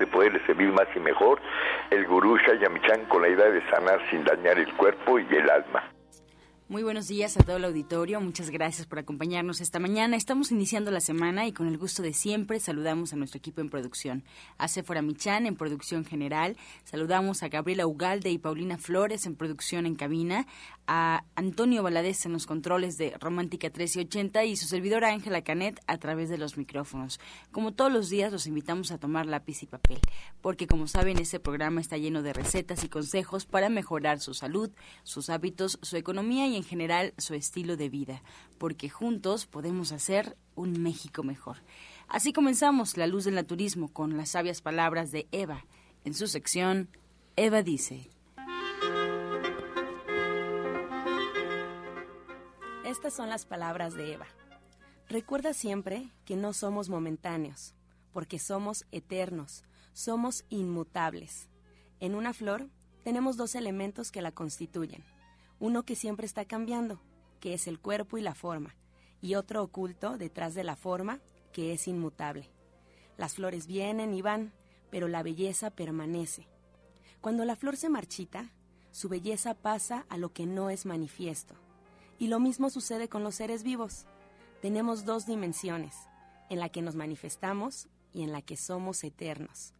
de poderle servir más y mejor, el gurú Shayamichan con la idea de sanar sin dañar el cuerpo y el alma. Muy buenos días a todo el auditorio. Muchas gracias por acompañarnos esta mañana. Estamos iniciando la semana y con el gusto de siempre saludamos a nuestro equipo en producción. A Sephora Michan en producción general. Saludamos a Gabriela Ugalde y Paulina Flores en producción en cabina. A Antonio Valadez en los controles de Romántica 1380 y su servidora Ángela Canet a través de los micrófonos. Como todos los días, los invitamos a tomar lápiz y papel, porque como saben, este programa está lleno de recetas y consejos para mejorar su salud, sus hábitos, su economía y en general su estilo de vida, porque juntos podemos hacer un México mejor. Así comenzamos La Luz del Naturismo con las sabias palabras de Eva. En su sección, Eva dice. Estas son las palabras de Eva. Recuerda siempre que no somos momentáneos, porque somos eternos, somos inmutables. En una flor tenemos dos elementos que la constituyen, uno que siempre está cambiando, que es el cuerpo y la forma, y otro oculto detrás de la forma, que es inmutable. Las flores vienen y van, pero la belleza permanece. Cuando la flor se marchita, su belleza pasa a lo que no es manifiesto. Y lo mismo sucede con los seres vivos. Tenemos dos dimensiones, en la que nos manifestamos y en la que somos eternos.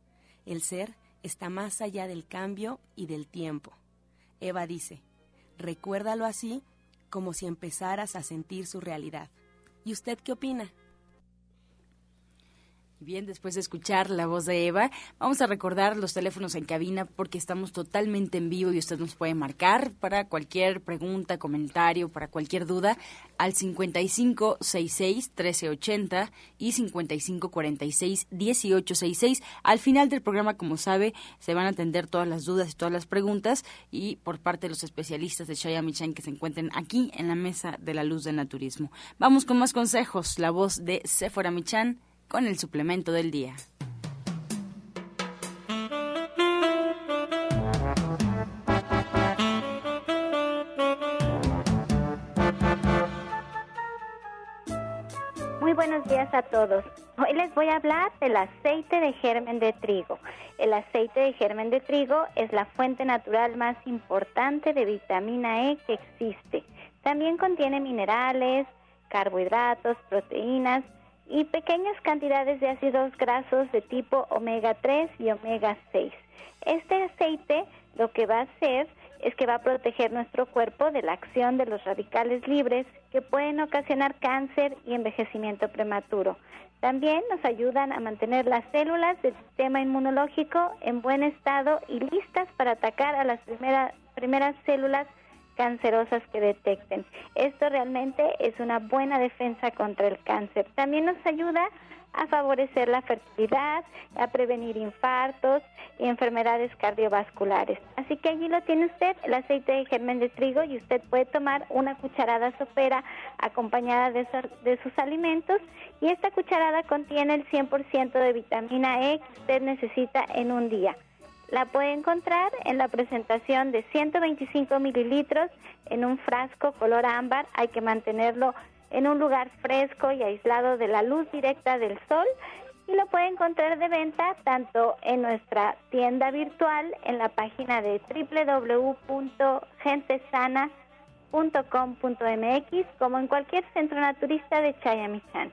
El ser está más allá del cambio y del tiempo. Eva dice, Recuérdalo así como si empezaras a sentir su realidad. ¿Y usted qué opina? Bien, después de escuchar la voz de Eva, vamos a recordar los teléfonos en cabina porque estamos totalmente en vivo y usted nos puede marcar para cualquier pregunta, comentario, para cualquier duda al 5566-1380 y 5546-1866. Al final del programa, como sabe, se van a atender todas las dudas y todas las preguntas y por parte de los especialistas de Shaya Michan que se encuentren aquí en la mesa de la luz del naturismo. Vamos con más consejos. La voz de Sephora Michan con el suplemento del día. Muy buenos días a todos. Hoy les voy a hablar del aceite de germen de trigo. El aceite de germen de trigo es la fuente natural más importante de vitamina E que existe. También contiene minerales, carbohidratos, proteínas, y pequeñas cantidades de ácidos grasos de tipo omega 3 y omega 6. Este aceite lo que va a hacer es que va a proteger nuestro cuerpo de la acción de los radicales libres que pueden ocasionar cáncer y envejecimiento prematuro. También nos ayudan a mantener las células del sistema inmunológico en buen estado y listas para atacar a las primeras células cancerosas que detecten. Esto realmente es una buena defensa contra el cáncer. También nos ayuda a favorecer la fertilidad, a prevenir infartos y enfermedades cardiovasculares. Así que allí lo tiene usted, el aceite de germen de trigo y usted puede tomar una cucharada sopera acompañada de, de sus alimentos y esta cucharada contiene el 100% de vitamina E que usted necesita en un día. La puede encontrar en la presentación de 125 mililitros en un frasco color ámbar. Hay que mantenerlo en un lugar fresco y aislado de la luz directa del sol y lo puede encontrar de venta tanto en nuestra tienda virtual en la página de www.gentesana.com.mx como en cualquier centro naturista de Chayamichán.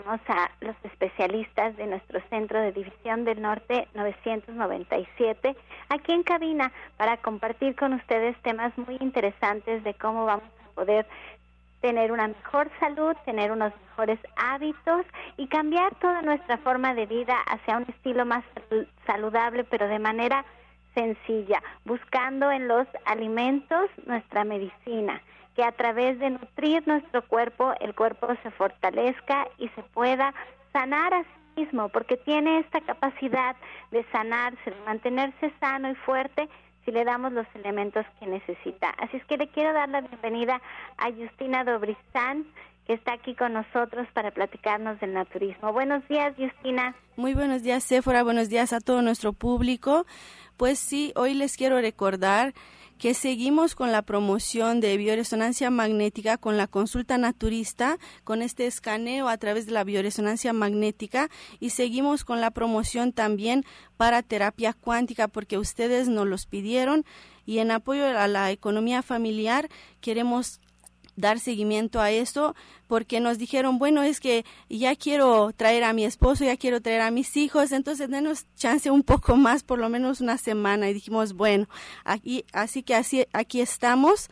tenemos a los especialistas de nuestro Centro de División del Norte 997 aquí en cabina para compartir con ustedes temas muy interesantes de cómo vamos a poder tener una mejor salud, tener unos mejores hábitos y cambiar toda nuestra forma de vida hacia un estilo más saludable, pero de manera sencilla, buscando en los alimentos nuestra medicina, a través de nutrir nuestro cuerpo, el cuerpo se fortalezca y se pueda sanar a sí mismo, porque tiene esta capacidad de sanarse, de mantenerse sano y fuerte si le damos los elementos que necesita. Así es que le quiero dar la bienvenida a Justina Dobristán, que está aquí con nosotros para platicarnos del naturismo. Buenos días, Justina. Muy buenos días, Sephora. Buenos días a todo nuestro público. Pues sí, hoy les quiero recordar que seguimos con la promoción de bioresonancia magnética con la consulta naturista, con este escaneo a través de la bioresonancia magnética y seguimos con la promoción también para terapia cuántica porque ustedes nos los pidieron. Y en apoyo a la economía familiar queremos dar seguimiento a esto porque nos dijeron, bueno, es que ya quiero traer a mi esposo, ya quiero traer a mis hijos, entonces denos chance un poco más, por lo menos una semana. Y dijimos, bueno, aquí, así que así, aquí estamos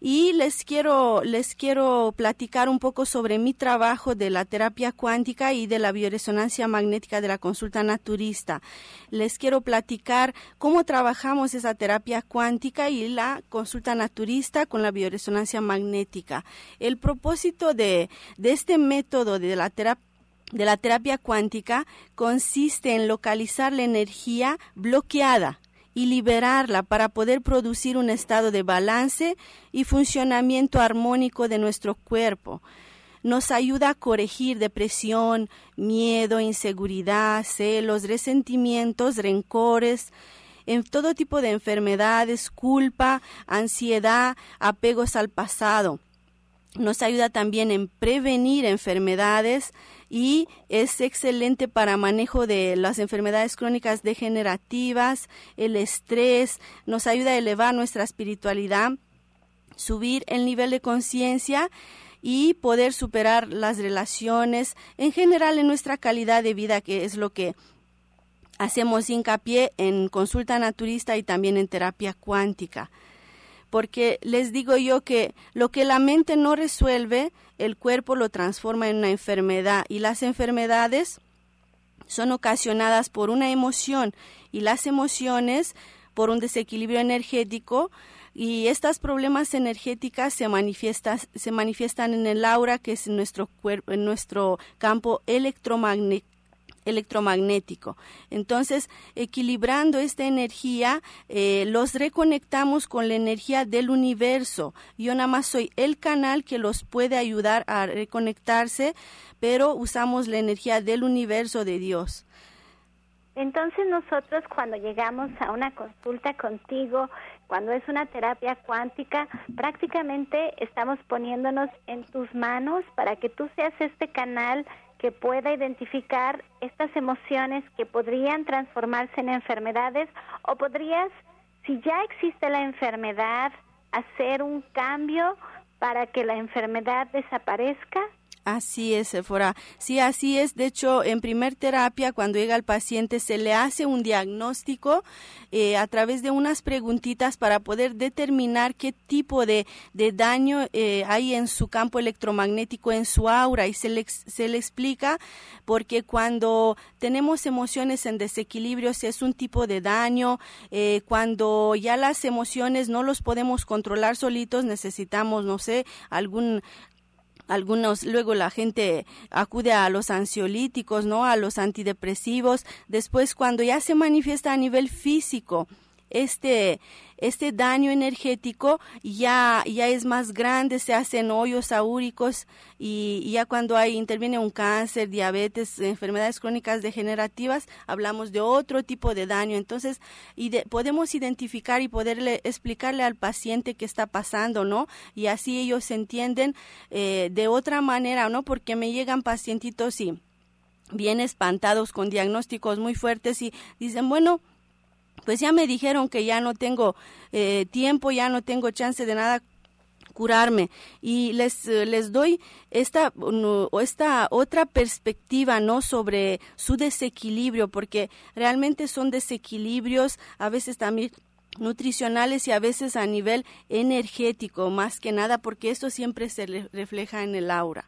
y les quiero, les quiero platicar un poco sobre mi trabajo de la terapia cuántica y de la bioresonancia magnética de la consulta naturista. Les quiero platicar cómo trabajamos esa terapia cuántica y la consulta naturista con la bioresonancia magnética. El propósito de, de este método de la terapia de la terapia cuántica consiste en localizar la energía bloqueada y liberarla para poder producir un estado de balance y funcionamiento armónico de nuestro cuerpo. Nos ayuda a corregir depresión, miedo, inseguridad, celos, resentimientos, rencores, en todo tipo de enfermedades, culpa, ansiedad, apegos al pasado. Nos ayuda también en prevenir enfermedades, y es excelente para manejo de las enfermedades crónicas degenerativas, el estrés, nos ayuda a elevar nuestra espiritualidad, subir el nivel de conciencia y poder superar las relaciones en general en nuestra calidad de vida, que es lo que hacemos hincapié en consulta naturista y también en terapia cuántica porque les digo yo que lo que la mente no resuelve, el cuerpo lo transforma en una enfermedad. Y las enfermedades son ocasionadas por una emoción. Y las emociones por un desequilibrio energético y estos problemas energéticas se, manifiestan, se manifiestan en el aura que es nuestro cuerpo, en nuestro campo electromagnético electromagnético. Entonces, equilibrando esta energía, eh, los reconectamos con la energía del universo. Yo nada más soy el canal que los puede ayudar a reconectarse, pero usamos la energía del universo de Dios. Entonces nosotros cuando llegamos a una consulta contigo, cuando es una terapia cuántica, prácticamente estamos poniéndonos en tus manos para que tú seas este canal que pueda identificar estas emociones que podrían transformarse en enfermedades o podrías, si ya existe la enfermedad, hacer un cambio para que la enfermedad desaparezca? Así es, Sephora. Sí, así es. De hecho, en primer terapia, cuando llega el paciente, se le hace un diagnóstico eh, a través de unas preguntitas para poder determinar qué tipo de, daño eh, hay en su campo electromagnético, en su aura, y se le, se le explica porque cuando tenemos emociones en desequilibrio, si es un tipo de daño, eh, cuando ya las emociones no los podemos controlar solitos, necesitamos, no sé, algún algunos luego la gente acude a los ansiolíticos, ¿no? A los antidepresivos, después cuando ya se manifiesta a nivel físico este este daño energético ya, ya es más grande, se hacen hoyos aúricos y, ya cuando hay, interviene un cáncer, diabetes, enfermedades crónicas degenerativas, hablamos de otro tipo de daño. Entonces, y podemos identificar y poderle explicarle al paciente qué está pasando, ¿no? Y así ellos entienden eh, de otra manera, ¿no? Porque me llegan pacientitos y bien espantados con diagnósticos muy fuertes y dicen, bueno, pues ya me dijeron que ya no tengo eh, tiempo, ya no tengo chance de nada curarme y les, les doy esta, esta otra perspectiva no sobre su desequilibrio porque realmente son desequilibrios a veces también nutricionales y a veces a nivel energético más que nada porque esto siempre se refleja en el aura.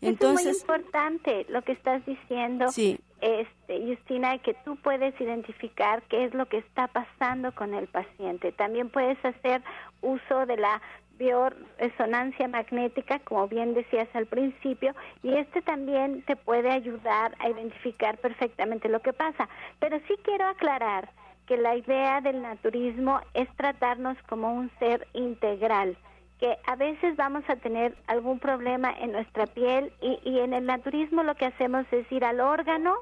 Entonces, es muy importante lo que estás diciendo. Sí este, Justina, que tú puedes identificar qué es lo que está pasando con el paciente. También puedes hacer uso de la bioresonancia magnética, como bien decías al principio, y este también te puede ayudar a identificar perfectamente lo que pasa. Pero sí quiero aclarar que la idea del naturismo es tratarnos como un ser integral que a veces vamos a tener algún problema en nuestra piel y, y en el naturismo lo que hacemos es ir al órgano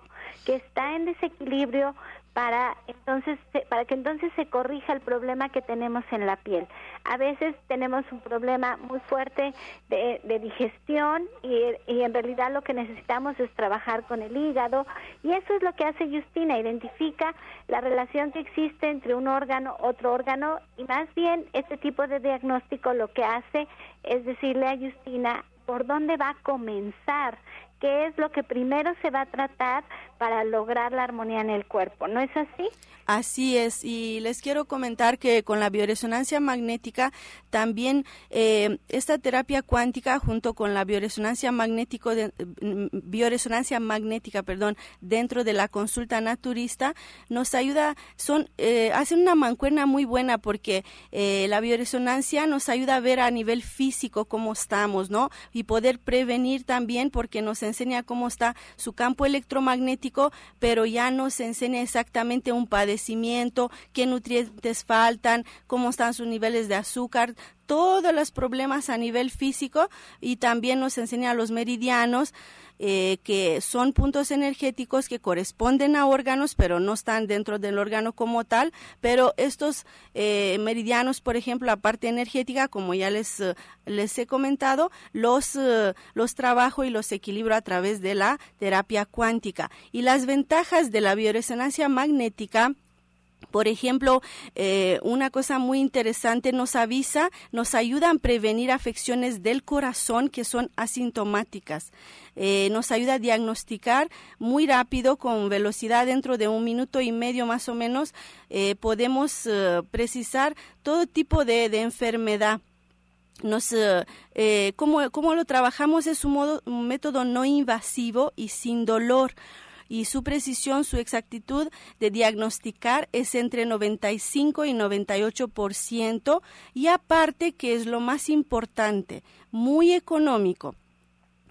que está en desequilibrio para entonces para que entonces se corrija el problema que tenemos en la piel. A veces tenemos un problema muy fuerte de, digestión y, y, en realidad lo que necesitamos es trabajar con el hígado y eso es lo que hace Justina, identifica la relación que existe entre un órgano, otro órgano y más bien este tipo de diagnóstico lo que hace es decirle a Justina por dónde va a comenzar qué es lo que primero se va a tratar para lograr la armonía en el cuerpo, ¿no es así? Así es, y les quiero comentar que con la bioresonancia magnética también eh, esta terapia cuántica junto con la bioresonancia magnético mm, bioresonancia magnética, perdón, dentro de la consulta naturista nos ayuda, son eh, hacen una mancuerna muy buena porque eh, la bioresonancia nos ayuda a ver a nivel físico cómo estamos, ¿no? Y poder prevenir también porque nos enseña cómo está su campo electromagnético, pero ya nos enseña exactamente un padecimiento, qué nutrientes faltan, cómo están sus niveles de azúcar, todos los problemas a nivel físico y también nos enseña los meridianos eh, que son puntos energéticos que corresponden a órganos, pero no están dentro del órgano como tal. Pero estos eh, meridianos, por ejemplo, la parte energética, como ya les, eh, les he comentado, los, los trabajo y los equilibro a través de la terapia cuántica. Y las ventajas de la bioresonancia magnética por ejemplo, eh, una cosa muy interesante nos avisa, nos ayuda a prevenir afecciones del corazón que son asintomáticas. Eh, nos ayuda a diagnosticar muy rápido, con velocidad dentro de un minuto y medio más o menos, eh, podemos precisar todo tipo de, enfermedad. Nos como, lo trabajamos es un, modo, un método no invasivo y sin dolor y su precisión, su exactitud de diagnosticar es entre 95 y 98% y aparte que es lo más importante, muy económico.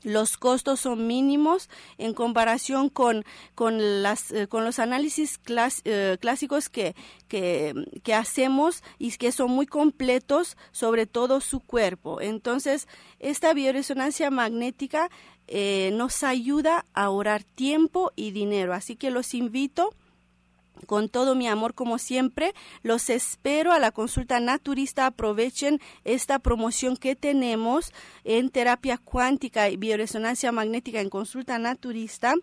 Los costos son mínimos en comparación con, con, las, eh, con los análisis eh, clásicos que, que, que, hacemos y que son muy completos sobre todo su cuerpo. Entonces, esta bioresonancia magnética eh, nos ayuda a ahorrar tiempo y dinero. Así que los invito con todo mi amor como siempre. Los espero a la consulta naturista. Aprovechen esta promoción que tenemos en terapia cuántica y bioresonancia magnética en consulta naturista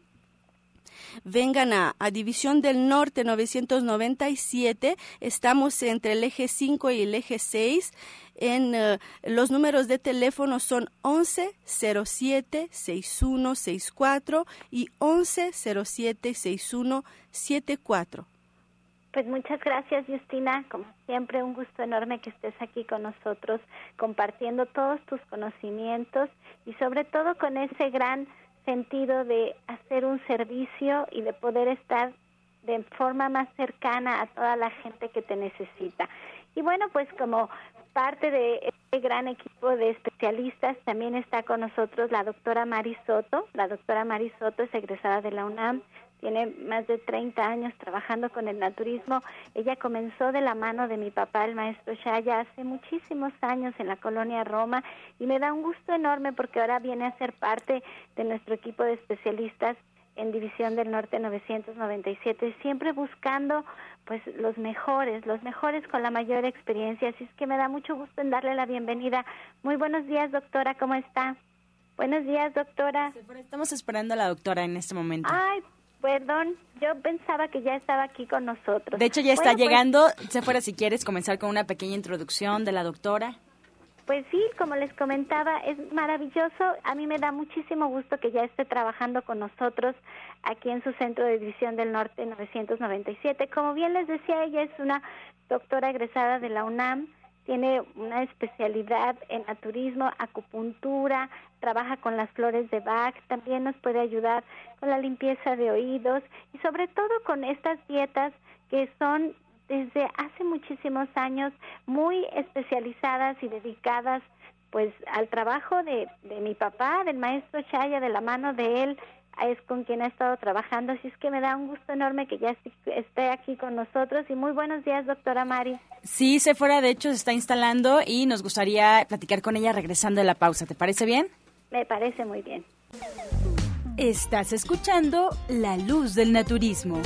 vengan a, División del Norte 997. Estamos entre el eje 5 y el eje 6. En, eh, los números de teléfono son 11 07 6164 y 11 07 6174. Pues muchas gracias, Justina. Como siempre, un gusto enorme que estés aquí con nosotros, compartiendo todos tus conocimientos y sobre todo con ese gran sentido de hacer un servicio y de poder estar de forma más cercana a toda la gente que te necesita. Y bueno, pues como parte de este gran equipo de especialistas también está con nosotros la doctora Mari Soto. La doctora Mari Soto es egresada de la UNAM, tiene más de 30 años trabajando con el naturismo. Ella comenzó de la mano de mi papá, el maestro Shaya, hace muchísimos años en la colonia Roma y me da un gusto enorme porque ahora viene a ser parte de nuestro equipo de especialistas en División del Norte 997, siempre buscando pues los mejores, los mejores con la mayor experiencia. Así es que me da mucho gusto en darle la bienvenida. Muy buenos días, doctora, ¿cómo está? Buenos días, doctora. Estamos esperando a la doctora en este momento. Ay, perdón, yo pensaba que ya estaba aquí con nosotros. De hecho, ya está pues llegando. Se fuera si quieres comenzar con una pequeña introducción de la doctora. Pues sí, como les comentaba, es maravilloso. A mí me da muchísimo gusto que ya esté trabajando con nosotros aquí en su centro de división del norte 997. Como bien les decía, ella es una doctora egresada de la UNAM, tiene una especialidad en naturismo, acupuntura, trabaja con las flores de Bach, también nos puede ayudar con la limpieza de oídos y sobre todo con estas dietas que son desde hace muchísimos años muy especializadas y dedicadas pues al trabajo de, de mi papá, del maestro Chaya, de la mano de él, es con quien ha estado trabajando, así es que me da un gusto enorme que ya esté aquí con nosotros y muy buenos días, doctora Mari. Sí, se fuera, de hecho, se está instalando y nos gustaría platicar con ella regresando de la pausa, ¿te parece bien? Me parece muy bien. Estás escuchando La Luz del Naturismo.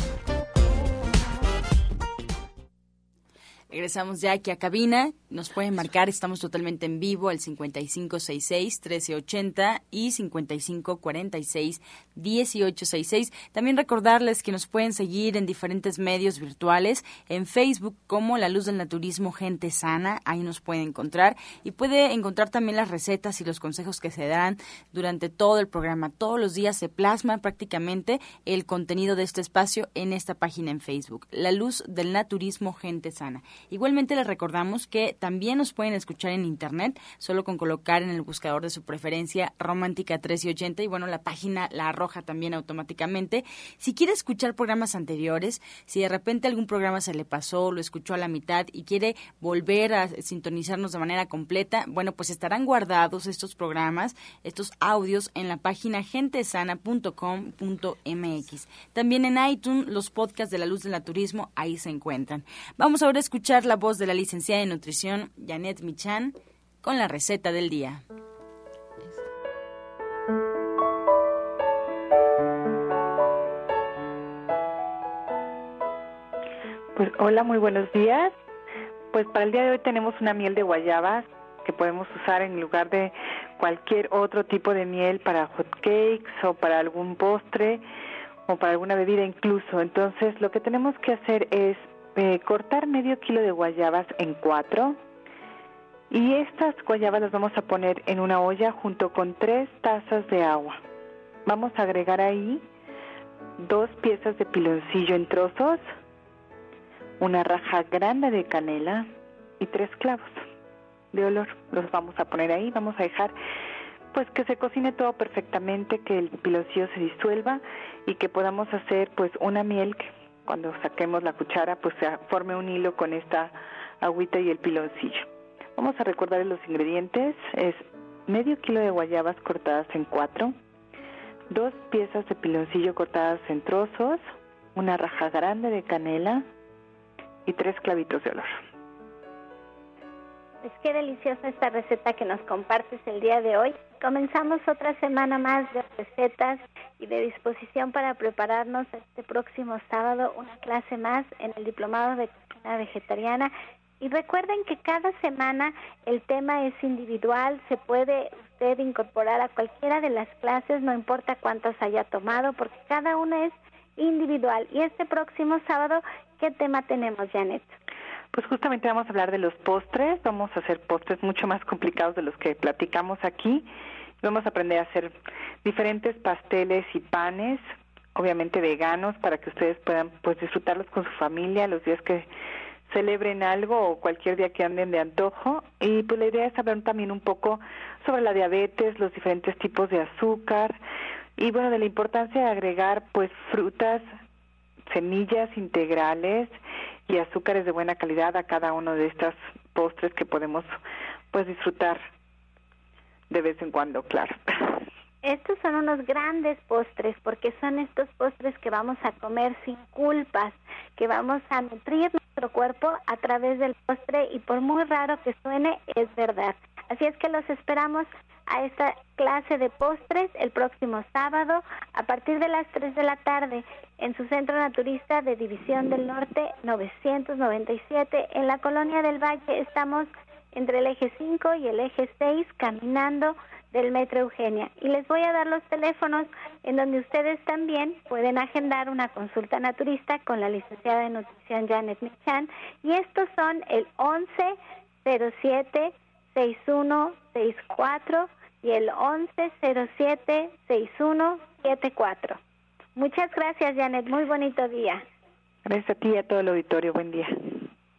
Regresamos ya aquí a cabina. Nos pueden marcar, estamos totalmente en vivo al 5566-1380 y 5546-1866. También recordarles que nos pueden seguir en diferentes medios virtuales, en Facebook como La Luz del Naturismo Gente Sana, ahí nos pueden encontrar y puede encontrar también las recetas y los consejos que se dan durante todo el programa. Todos los días se plasma prácticamente el contenido de este espacio en esta página en Facebook, La Luz del Naturismo Gente Sana. Igualmente les recordamos que también nos pueden escuchar en internet, solo con colocar en el buscador de su preferencia Romántica 1380 y bueno, la página la arroja también automáticamente. Si quiere escuchar programas anteriores, si de repente algún programa se le pasó, lo escuchó a la mitad y quiere volver a sintonizarnos de manera completa, bueno, pues estarán guardados estos programas, estos audios en la página gentesana.com.mx. También en iTunes los podcasts de la luz del naturismo ahí se encuentran. Vamos ahora a escuchar la voz de la licenciada en nutrición Janet Michan con la receta del día. Pues hola, muy buenos días. Pues para el día de hoy tenemos una miel de guayabas que podemos usar en lugar de cualquier otro tipo de miel para hot cakes o para algún postre o para alguna bebida incluso. Entonces lo que tenemos que hacer es eh, cortar medio kilo de guayabas en cuatro y estas guayabas las vamos a poner en una olla junto con tres tazas de agua. Vamos a agregar ahí dos piezas de piloncillo en trozos, una raja grande de canela y tres clavos de olor. Los vamos a poner ahí, vamos a dejar pues que se cocine todo perfectamente, que el piloncillo se disuelva y que podamos hacer pues una miel cuando saquemos la cuchara, pues se forme un hilo con esta agüita y el piloncillo. Vamos a recordar los ingredientes. Es medio kilo de guayabas cortadas en cuatro, dos piezas de piloncillo cortadas en trozos, una raja grande de canela y tres clavitos de olor. Es que deliciosa esta receta que nos compartes el día de hoy. Comenzamos otra semana más de recetas y de disposición para prepararnos este próximo sábado una clase más en el Diplomado de Cocina Vegetariana. Y recuerden que cada semana el tema es individual, se puede usted incorporar a cualquiera de las clases, no importa cuántas haya tomado, porque cada una es individual. Y este próximo sábado, ¿qué tema tenemos, Janet? Pues justamente vamos a hablar de los postres, vamos a hacer postres mucho más complicados de los que platicamos aquí. Vamos a aprender a hacer diferentes pasteles y panes, obviamente veganos, para que ustedes puedan pues disfrutarlos con su familia los días que celebren algo o cualquier día que anden de antojo. Y pues la idea es hablar también un poco sobre la diabetes, los diferentes tipos de azúcar y bueno, de la importancia de agregar pues frutas, semillas integrales y azúcares de buena calidad a cada uno de estas postres que podemos pues disfrutar de vez en cuando, claro. Estos son unos grandes postres porque son estos postres que vamos a comer sin culpas, que vamos a nutrir nuestro cuerpo a través del postre y por muy raro que suene, es verdad. Así es que los esperamos a esta clase de postres el próximo sábado a partir de las 3 de la tarde en su centro naturista de División del Norte 997 en la colonia del Valle. Estamos entre el eje 5 y el eje 6 caminando del Metro Eugenia. Y les voy a dar los teléfonos en donde ustedes también pueden agendar una consulta naturista con la licenciada de nutrición Janet Michan. Y estos son el 1107 6164 y el 1107 6174. Muchas gracias, Janet. Muy bonito día. Gracias a ti y a todo el auditorio. Buen día.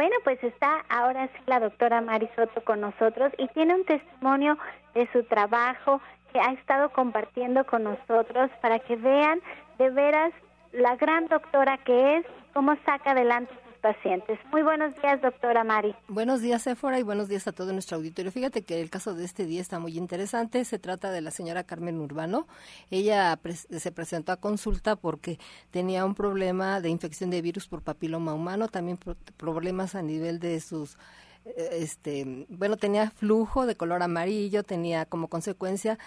Bueno, pues está ahora sí la doctora Mari Soto con nosotros y tiene un testimonio de su trabajo que ha estado compartiendo con nosotros para que vean de veras la gran doctora que es, cómo saca adelante pacientes. Muy buenos días, doctora Mari. Buenos días, Sephora, y buenos días a todo nuestro auditorio. Fíjate que el caso de este día está muy interesante. Se trata de la señora Carmen Urbano. Ella se presentó a consulta porque tenía un problema de infección de virus por papiloma humano, también problemas a nivel de sus eh, este bueno tenía flujo de color amarillo tenía como consecuencia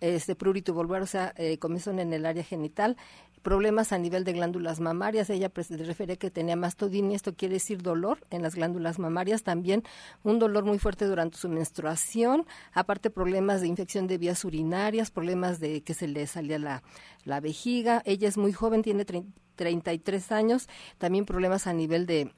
este prurito o sea eh, en el área genital problemas a nivel de glándulas mamarias. Ella refiere que tenía mastodinia, esto quiere decir dolor en las glándulas mamarias, también un dolor muy fuerte durante su menstruación, aparte problemas de infección de vías urinarias, problemas de que se le salía la, la vejiga. Ella es muy joven, tiene 33 años, también problemas a nivel de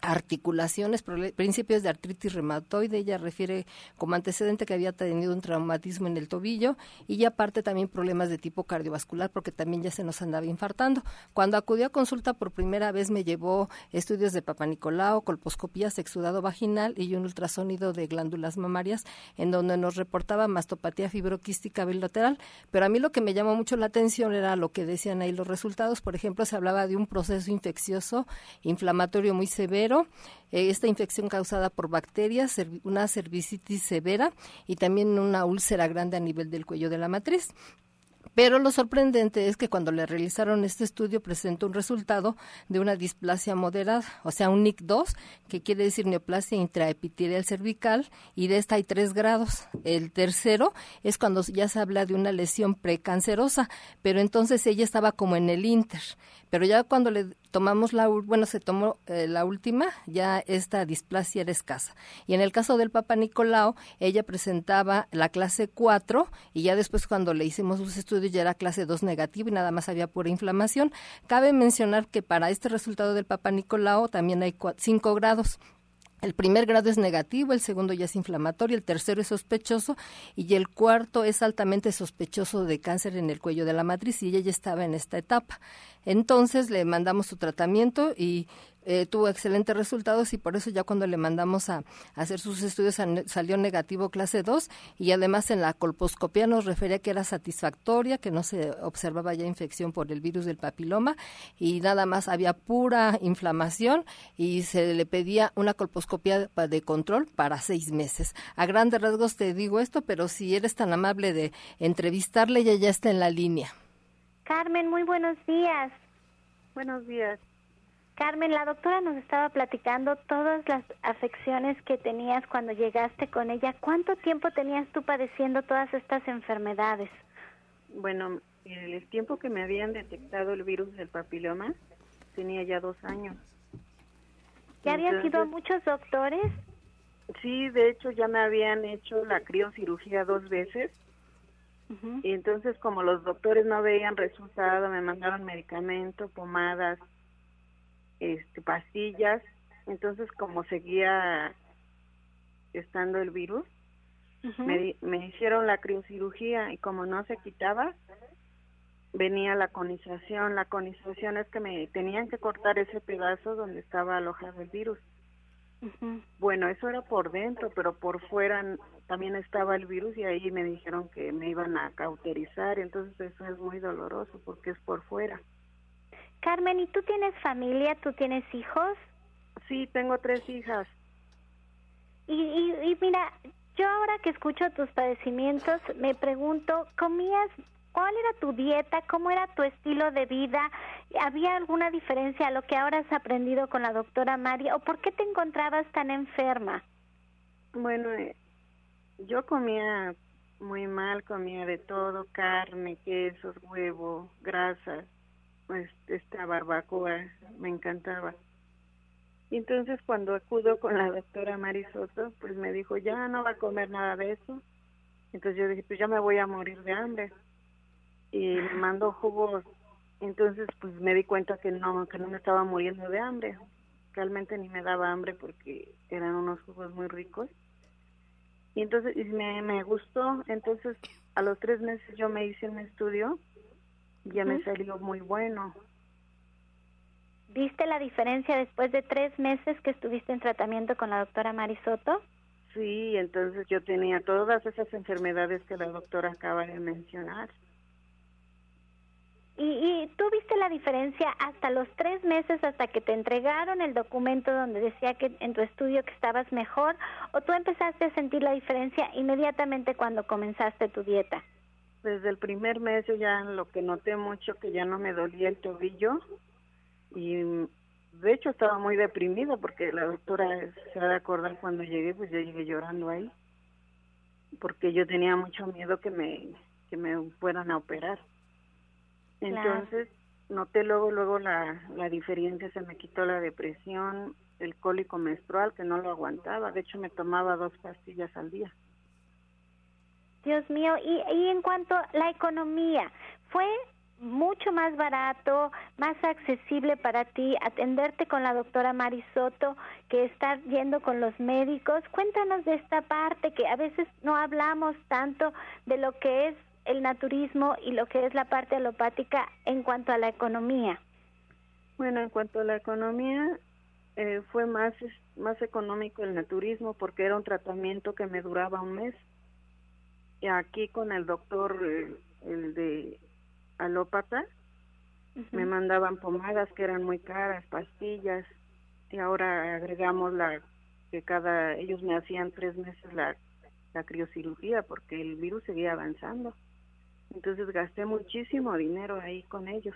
articulaciones, principios de artritis reumatoide, ella refiere como antecedente que había tenido un traumatismo en el tobillo y ya aparte también problemas de tipo cardiovascular porque también ya se nos andaba infartando. Cuando acudió a consulta por primera vez me llevó estudios de papanicolao, colposcopía, sexudado vaginal y un ultrasonido de glándulas mamarias en donde nos reportaba mastopatía fibroquística bilateral, pero a mí lo que me llamó mucho la atención era lo que decían ahí los resultados, por ejemplo, se hablaba de un proceso infeccioso inflamatorio muy severo eh, esta infección causada por bacterias, una cervicitis severa y también una úlcera grande a nivel del cuello de la matriz. Pero lo sorprendente es que cuando le realizaron este estudio presentó un resultado de una displasia moderada, o sea, un NIC2, que quiere decir neoplasia intraepitelial cervical, y de esta hay tres grados. El tercero es cuando ya se habla de una lesión precancerosa, pero entonces ella estaba como en el inter. Pero ya cuando le tomamos la, bueno, se tomó eh, la última, ya esta displasia era escasa. Y en el caso del Papa Nicolau, ella presentaba la clase 4 y ya después cuando le hicimos los estudios ya era clase 2 negativa y nada más había pura inflamación. Cabe mencionar que para este resultado del Papa Nicolau también hay 5 grados. El primer grado es negativo, el segundo ya es inflamatorio, el tercero es sospechoso y el cuarto es altamente sospechoso de cáncer en el cuello de la matriz y ella ya estaba en esta etapa. Entonces le mandamos su tratamiento y eh, tuvo excelentes resultados y por eso ya cuando le mandamos a, hacer sus estudios salió negativo clase 2 y además en la colposcopía nos refería que era satisfactoria, que no se observaba ya infección por el virus del papiloma y nada más había pura inflamación y se le pedía una colposcopía de control para seis meses. A grandes rasgos te digo esto, pero si eres tan amable de entrevistarle, ella ya está en la línea. Carmen, muy buenos días. Buenos días. Carmen, la doctora nos estaba platicando todas las afecciones que tenías cuando llegaste con ella. ¿Cuánto tiempo tenías tú padeciendo todas estas enfermedades? Bueno, el tiempo que me habían detectado el virus del papiloma tenía ya dos años. ¿Ya habían sido muchos doctores? Sí, de hecho ya me habían hecho la criocirugía dos veces. Y entonces como los doctores no veían resultado, me mandaron medicamento, pomadas, este, pastillas. Entonces, como seguía estando el virus, me, me hicieron la criocirugía y como no se quitaba, venía la conización. La conización es que me tenían que cortar ese pedazo donde estaba alojado el virus. Bueno, eso era por dentro, pero por fuera también estaba el virus y ahí me dijeron que me iban a cauterizar, entonces eso es muy doloroso porque es por fuera. Carmen, ¿y tú tienes familia? ¿Tú tienes hijos? Sí, tengo tres hijas. Y, y, y mira, yo ahora que escucho tus padecimientos, me pregunto, ¿comías ¿Cuál era tu dieta? ¿Cómo era tu estilo de vida? ¿Había alguna diferencia a lo que ahora has aprendido con la doctora María? ¿O por qué te encontrabas tan enferma? Bueno, eh, yo comía muy mal, comía de todo, carne, quesos, huevo, grasa, pues esta barbacoa, me encantaba. Y entonces cuando acudo con la doctora Soto, pues me dijo, ya no va a comer nada de eso. Entonces yo dije, pues ya me voy a morir de hambre y me mandó jugos. Entonces, pues me di cuenta que no, que no me estaba muriendo de hambre. Realmente ni me daba hambre porque eran unos jugos muy ricos. Y entonces y me, me gustó. Entonces, a los tres meses yo me hice un estudio ya me salió muy bueno. ¿Viste la diferencia después de tres meses que estuviste en tratamiento con la doctora Marisoto? Sí, entonces yo tenía todas esas enfermedades que la doctora acaba de mencionar. ¿Y, ¿Y tú viste la diferencia hasta los tres meses, hasta que te entregaron el documento donde decía que en tu estudio que estabas mejor, o tú empezaste a sentir la diferencia inmediatamente cuando comenzaste tu dieta? Desde el primer mes yo ya lo que noté mucho que ya no me dolía el tobillo y de hecho estaba muy deprimida porque la doctora se ha de acordar cuando llegué, pues yo llegué llorando ahí porque yo tenía mucho miedo que me que me fueran a operar. Entonces noté luego, luego la, la diferencia, se me quitó la depresión, el cólico menstrual que no lo aguantaba, de hecho me tomaba dos pastillas al día. Dios mío, y, y en cuanto a la economía, ¿fue mucho más barato, más accesible para ti atenderte con la doctora Marisoto que estar yendo con los médicos? Cuéntanos de esta parte que a veces no hablamos tanto de lo que es el naturismo y lo que es la parte alopática en cuanto a la economía? Bueno, en cuanto a la economía, eh, fue más, más económico el naturismo porque era un tratamiento que me duraba un mes. Y aquí con el doctor, eh, el de alópata, me mandaban pomadas que eran muy caras, pastillas, y ahora agregamos la que cada, ellos me hacían tres meses la, la criocirugía porque el virus seguía avanzando. Entonces gasté muchísimo dinero ahí con ellos.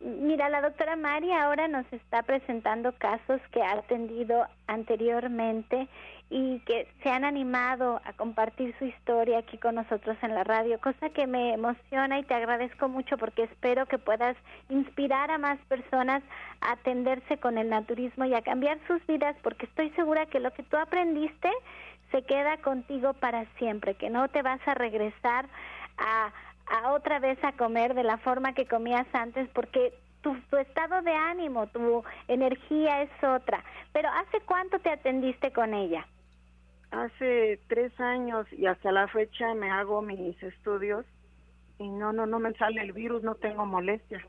Mira, la doctora María ahora nos está presentando casos que ha atendido anteriormente y que se han animado a compartir su historia aquí con nosotros en la radio, cosa que me emociona y te agradezco mucho porque espero que puedas inspirar a más personas a atenderse con el naturismo y a cambiar sus vidas porque estoy segura que lo que tú aprendiste se queda contigo para siempre, que no te vas a regresar a, a otra vez a comer de la forma que comías antes porque tu, tu, estado de ánimo, tu energía es otra. Pero ¿hace cuánto te atendiste con ella? Hace tres años y hasta la fecha me hago mis estudios y no, no, no me sale el virus, no tengo molestia.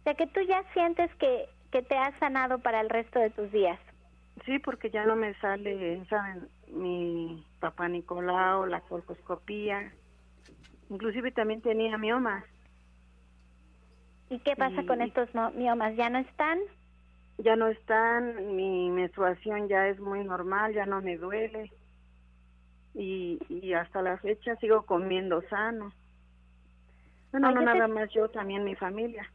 O sea que tú ya sientes que, que te has sanado para el resto de tus días. Sí, porque ya no me sale, ¿saben? Mi papá Nicolau, la colcoscopía, Inclusive también tenía miomas. ¿Y qué pasa con estos miomas? ¿Ya no están? Ya no están, mi menstruación ya es muy normal, ya no me duele. Y, y hasta la fecha sigo comiendo sano. Bueno, no nada más yo, también mi familia.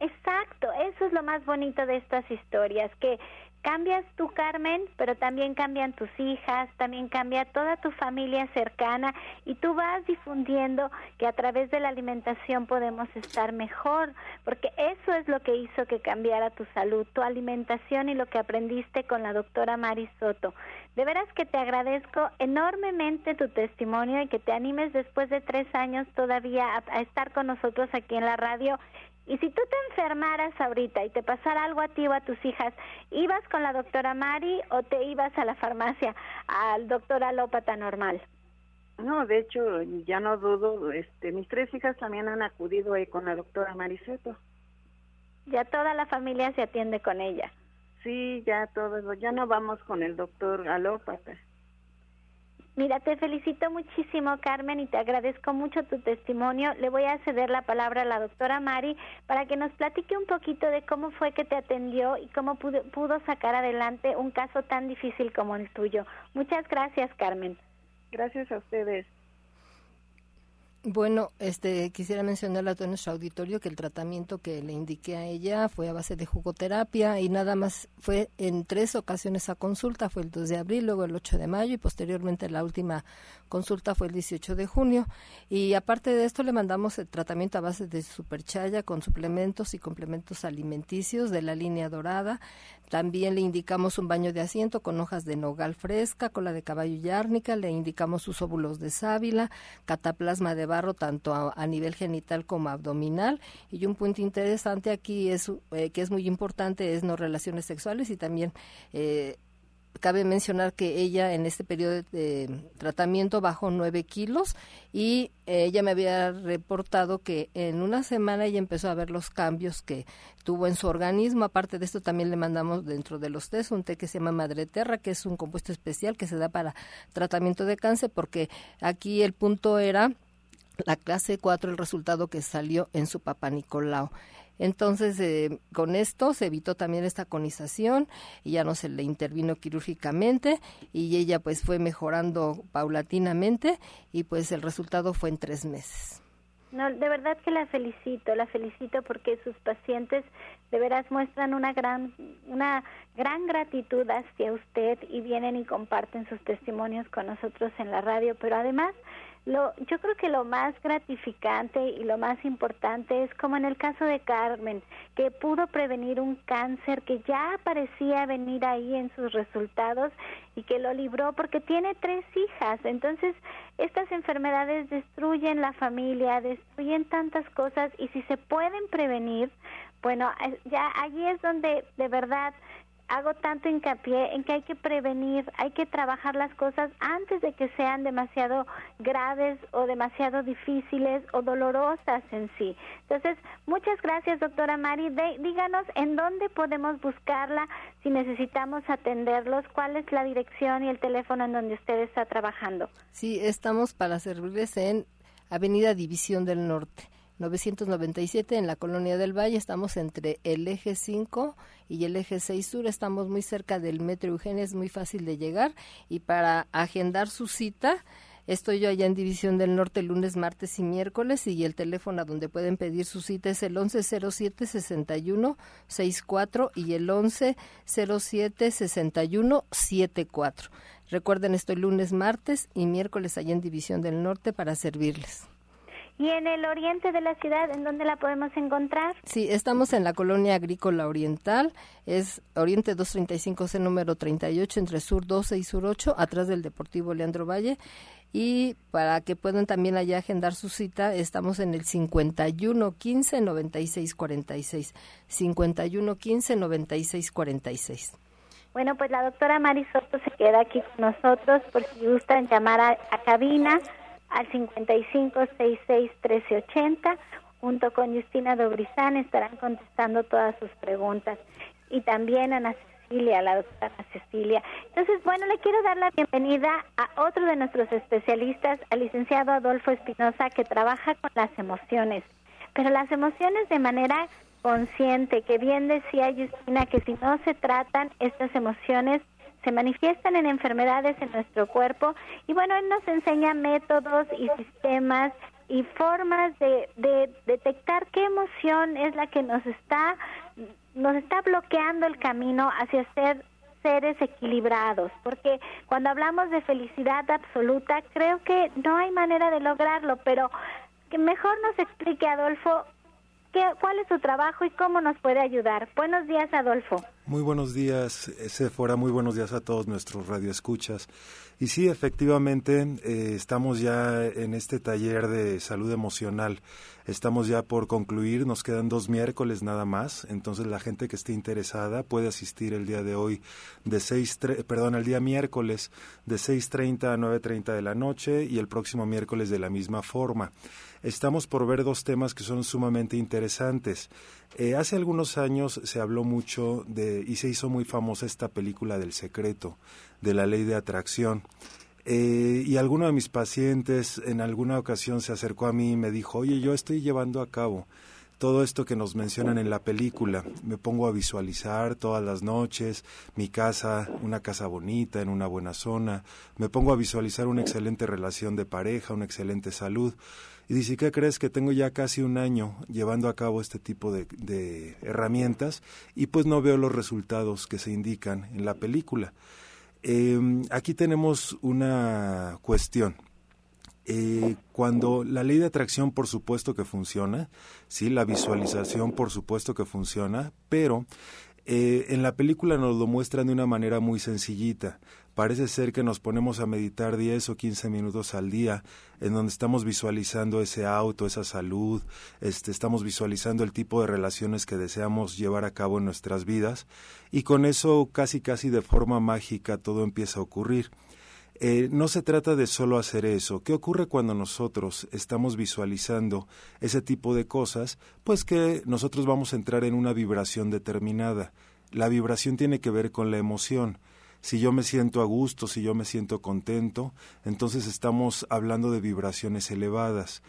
Exacto, eso es lo más bonito de estas historias, que cambias tú, Carmen, pero también cambian tus hijas, también cambia toda tu familia cercana y tú vas difundiendo que a través de la alimentación podemos estar mejor, porque eso es lo que hizo que cambiara tu salud, tu alimentación y lo que aprendiste con la doctora Mari Soto. De veras que te agradezco enormemente tu testimonio y que te animes después de tres años todavía a, a estar con nosotros aquí en la radio Y si tú te enfermaras ahorita y te pasara algo a ti o a tus hijas, ¿ibas con la doctora Mari o te ibas a la farmacia al doctor alópata normal? No, de hecho, ya no dudo, este, mis tres hijas también han acudido ahí con la doctora Mariceto. Ya toda la familia se atiende con ella. Sí, ya todos, ya no vamos con el doctor alópata. Mira, te felicito muchísimo, Carmen, y te agradezco mucho tu testimonio. Le voy a ceder la palabra a la doctora Mari para que nos platique un poquito de cómo fue que te atendió y cómo pudo, pudo sacar adelante un caso tan difícil como el tuyo. Muchas gracias, Carmen. Gracias a ustedes. Bueno, este quisiera mencionarle a todo nuestro auditorio que el tratamiento que le indiqué a ella fue a base de jugoterapia y nada más fue en tres ocasiones a consulta, fue el 2 de abril, luego el 8 de mayo y posteriormente la última consulta fue el 18 de junio. Y aparte de esto le mandamos el tratamiento a base de superchaya con suplementos y complementos alimenticios de la línea dorada. También le indicamos un baño de asiento con hojas de nogal fresca, cola de caballo y árnica, le indicamos sus óvulos de sábila, cataplasma de tanto a, nivel genital como abdominal. Y un punto interesante aquí es eh, que es muy importante es no relaciones sexuales y también eh, cabe mencionar que ella en este periodo de tratamiento bajó nueve kilos y eh, ella me había reportado que en una semana ella empezó a ver los cambios que tuvo en su organismo. Aparte de esto, también le mandamos dentro de los test un té que se llama Madre Terra, que es un compuesto especial que se da para tratamiento de cáncer, porque aquí el punto era la clase 4, el resultado que salió en su papá Nicolau. Entonces, eh, con esto se evitó también esta conización y ya no se le intervino quirúrgicamente y ella pues fue mejorando paulatinamente y pues el resultado fue en tres meses. No, de verdad que la felicito, la felicito porque sus pacientes de veras muestran una gran, una gran gratitud hacia usted y vienen y comparten sus testimonios con nosotros en la radio, pero además lo, yo creo que lo más gratificante y lo más importante es como en el caso de Carmen, que pudo prevenir un cáncer que ya parecía venir ahí en sus resultados y que lo libró porque tiene tres hijas. Entonces, estas enfermedades destruyen la familia, destruyen tantas cosas y si se pueden prevenir, bueno, ya allí es donde de verdad hago tanto hincapié en que hay que prevenir, hay que trabajar las cosas antes de que sean demasiado graves o demasiado difíciles o dolorosas en sí. Entonces, muchas gracias, doctora Mari. díganos en dónde podemos buscarla si necesitamos atenderlos, cuál es la dirección y el teléfono en donde usted está trabajando. Sí, estamos para servirles en Avenida División del Norte. 997 en la Colonia del Valle. Estamos entre el eje 5 y el eje 6 sur. Estamos muy cerca del Metro Eugenia, es muy fácil de llegar. Y para agendar su cita, estoy yo allá en División del Norte lunes, martes y miércoles. Y el teléfono a donde pueden pedir su cita es el 1107-6164 y el 1107-6174. Recuerden, estoy lunes, martes y miércoles allá en División del Norte para servirles. ¿Y en el oriente de la ciudad, en dónde la podemos encontrar? Sí, estamos en la colonia agrícola oriental, es Oriente 235C número 38, entre Sur 12 y Sur 8, atrás del Deportivo Leandro Valle. Y para que puedan también allá agendar su cita, estamos en el 51 15 96 46. 51 15 96 46. Bueno, pues la doctora Mari Soto se queda aquí con nosotros por si gustan llamar a, a cabina al 55661380. Junto con Justina Dobrizán estarán contestando todas sus preguntas. Y también Ana Cecilia, la doctora Ana Cecilia. Entonces, bueno, le quiero dar la bienvenida a otro de nuestros especialistas, al licenciado Adolfo Espinosa, que trabaja con las emociones. Pero las emociones de manera consciente, que bien decía Justina, que si no se tratan estas emociones, se manifiestan en enfermedades en nuestro cuerpo y bueno, él nos enseña métodos y sistemas y formas de, detectar qué emoción es la que nos está nos está bloqueando el camino hacia ser seres equilibrados, porque cuando hablamos de felicidad absoluta, creo que no hay manera de lograrlo, pero que mejor nos explique Adolfo qué, cuál es su trabajo y cómo nos puede ayudar. Buenos días, Adolfo. Muy buenos días, Sephora, muy buenos días a todos nuestros radioescuchas. Y sí, efectivamente, eh, estamos ya en este taller de salud emocional. Estamos ya por concluir, nos quedan dos miércoles nada más, entonces la gente que esté interesada puede asistir el día de hoy de seis, perdón, el día miércoles de 6.30 a 9.30 de la noche y el próximo miércoles de la misma forma. Estamos por ver dos temas que son sumamente interesantes. Eh, hace algunos años se habló mucho de, y se hizo muy famosa esta película del secreto de la ley de atracción. Eh, y alguno de mis pacientes en alguna ocasión se acercó a mí y me dijo, oye, yo estoy llevando a cabo todo esto que nos mencionan en la película. Me pongo a visualizar todas las noches mi casa, una casa bonita, en una buena zona. Me pongo a visualizar una excelente relación de pareja, una excelente salud. Y dice, ¿qué crees? Que tengo ya casi un año llevando a cabo este tipo de, herramientas y pues no veo los resultados que se indican en la película. Eh, aquí tenemos una cuestión. Eh, cuando la ley de atracción por supuesto que funciona, sí, la visualización por supuesto que funciona, pero eh, en la película nos lo muestran de una manera muy sencillita. Parece ser que nos ponemos a meditar 10 o 15 minutos al día, en donde estamos visualizando ese auto, esa salud, este, estamos visualizando el tipo de relaciones que deseamos llevar a cabo en nuestras vidas, y con eso casi casi de forma mágica todo empieza a ocurrir. Eh, no se trata de solo hacer eso. ¿Qué ocurre cuando nosotros estamos visualizando ese tipo de cosas? Pues que nosotros vamos a entrar en una vibración determinada. La vibración tiene que ver con la emoción si yo me siento a gusto, si yo me siento contento, entonces estamos hablando de vibraciones elevadas.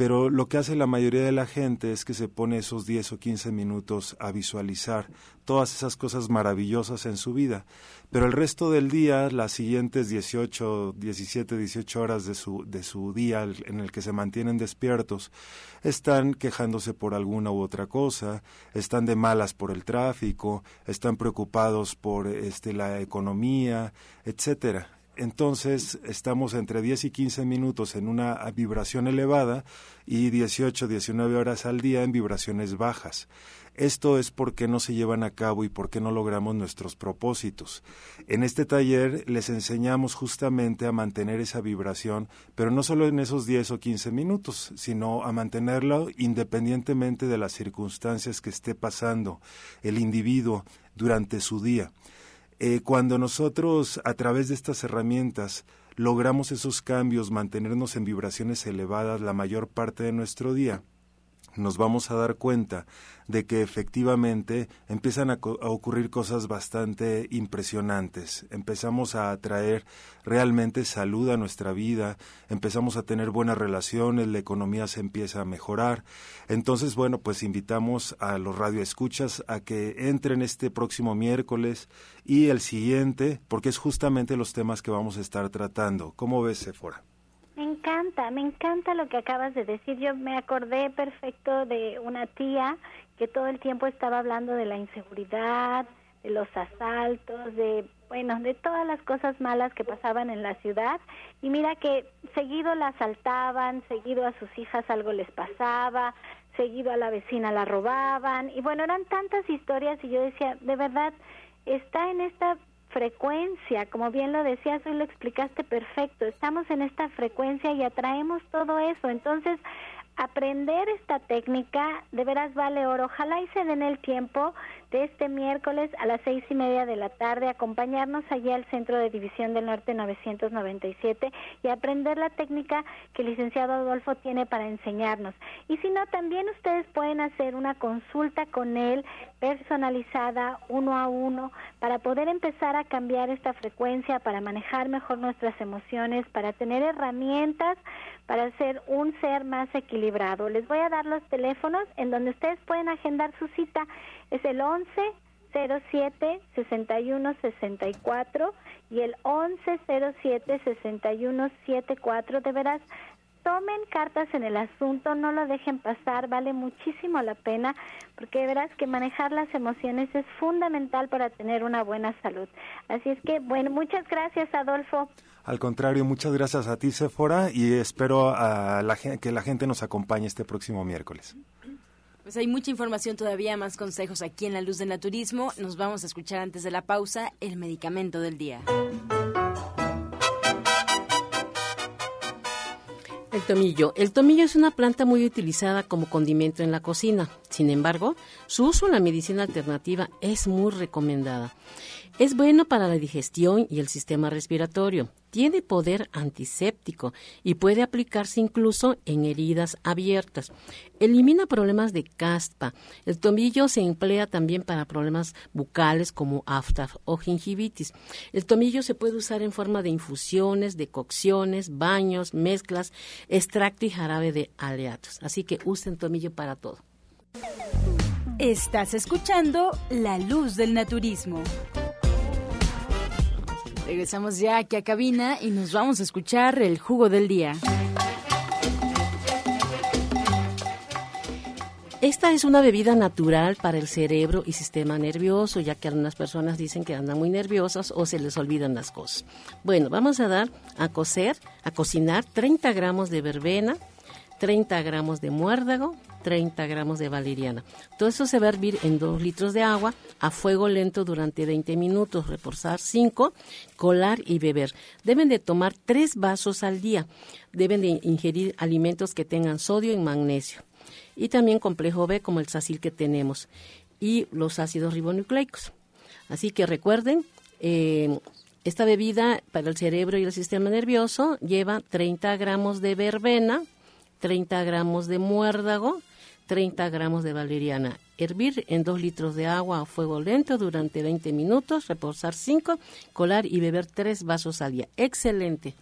Pero lo que hace la mayoría de la gente es que se pone esos 10 o 15 minutos a visualizar todas esas cosas maravillosas en su vida. Pero el resto del día, las siguientes 18, 17, 18 horas de su, de su día en el que se mantienen despiertos, están quejándose por alguna u otra cosa, están de malas por el tráfico, están preocupados por este, la economía, etcétera entonces estamos entre 10 y 15 minutos en una vibración elevada y 18, 19 horas al día en vibraciones bajas. Esto es porque no se llevan a cabo y porque no logramos nuestros propósitos. En este taller les enseñamos justamente a mantener esa vibración, pero no solo en esos 10 o 15 minutos, sino a mantenerlo independientemente de las circunstancias que esté pasando el individuo durante su día. Eh, cuando nosotros a través de estas herramientas logramos esos cambios, mantenernos en vibraciones elevadas la mayor parte de nuestro día, nos vamos a dar cuenta de que efectivamente empiezan a, ocurrir cosas bastante impresionantes. Empezamos a atraer realmente salud a nuestra vida, empezamos a tener buenas relaciones, la economía se empieza a mejorar. Entonces, bueno, pues invitamos a los radioescuchas a que entren este próximo miércoles y el siguiente, porque es justamente los temas que vamos a estar tratando. ¿Cómo ves, Sephora? Me encanta, me encanta lo que acabas de decir. Yo me acordé perfecto de una tía que todo el tiempo estaba hablando de la inseguridad, de los asaltos, de bueno, de todas las cosas malas que pasaban en la ciudad y mira que seguido la asaltaban, seguido a sus hijas algo les pasaba, seguido a la vecina la robaban y bueno, eran tantas historias y yo decía, de verdad está en esta frecuencia, como bien lo decías, hoy lo explicaste perfecto, estamos en esta frecuencia y atraemos todo eso, entonces aprender esta técnica de veras vale oro, ojalá y se den el tiempo de este miércoles a las seis y media de la tarde, acompañarnos allí al Centro de División del Norte 997 y aprender la técnica que el licenciado Adolfo tiene para enseñarnos. Y si no, también ustedes pueden hacer una consulta con él personalizada, uno a uno, para poder empezar a cambiar esta frecuencia, para manejar mejor nuestras emociones, para tener herramientas para ser un ser más equilibrado. Les voy a dar los teléfonos en donde ustedes pueden agendar su cita es el 11 07 61 64 y el 11 07 61 74. De veras, tomen cartas en el asunto, no lo dejen pasar, vale muchísimo la pena, porque de veras que manejar las emociones es fundamental para tener una buena salud. Así es que, bueno, muchas gracias, Adolfo. Al contrario, muchas gracias a ti, Sephora, y espero a la, que la gente nos acompañe este próximo miércoles. Pues hay mucha información todavía, más consejos aquí en La Luz del Naturismo. Nos vamos a escuchar antes de la pausa el medicamento del día. El tomillo. El tomillo es una planta muy utilizada como condimento en la cocina. Sin embargo, su uso en la medicina alternativa es muy recomendada. Es bueno para la digestión y el sistema respiratorio. Tiene poder antiséptico y puede aplicarse incluso en heridas abiertas. Elimina problemas de caspa. El tomillo se emplea también para problemas bucales como afta o gingivitis. El tomillo se puede usar en forma de infusiones, decocciones, baños, mezclas, extracto y jarabe de aleatos. Así que usen tomillo para todo. Estás escuchando La Luz del Naturismo. Regresamos ya aquí a cabina y nos vamos a escuchar el jugo del día. Esta es una bebida natural para el cerebro y sistema nervioso, ya que algunas personas dicen que andan muy nerviosas o se les olvidan las cosas. Bueno, vamos a dar a cocer, a cocinar 30 gramos de verbena, 30 gramos de muérdago, 30 gramos de valeriana. Todo eso se va a hervir en 2 litros de agua a fuego lento durante 20 minutos, reposar 5, colar y beber. Deben de tomar 3 vasos al día. Deben de ingerir alimentos que tengan sodio y magnesio. Y también complejo B como el sacil que tenemos y los ácidos ribonucleicos. Así que recuerden, eh, esta bebida para el cerebro y el sistema nervioso lleva 30 gramos de verbena, 30 gramos de muérdago, 30 gramos de valeriana. Hervir en 2 litros de agua a fuego lento durante 20 minutos, reposar 5, colar y beber 3 vasos al día. Excelente.